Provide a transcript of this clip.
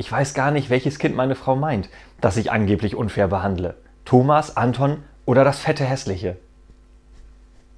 Ich weiß gar nicht, welches Kind meine Frau meint, das ich angeblich unfair behandle. Thomas, Anton oder das fette Hässliche.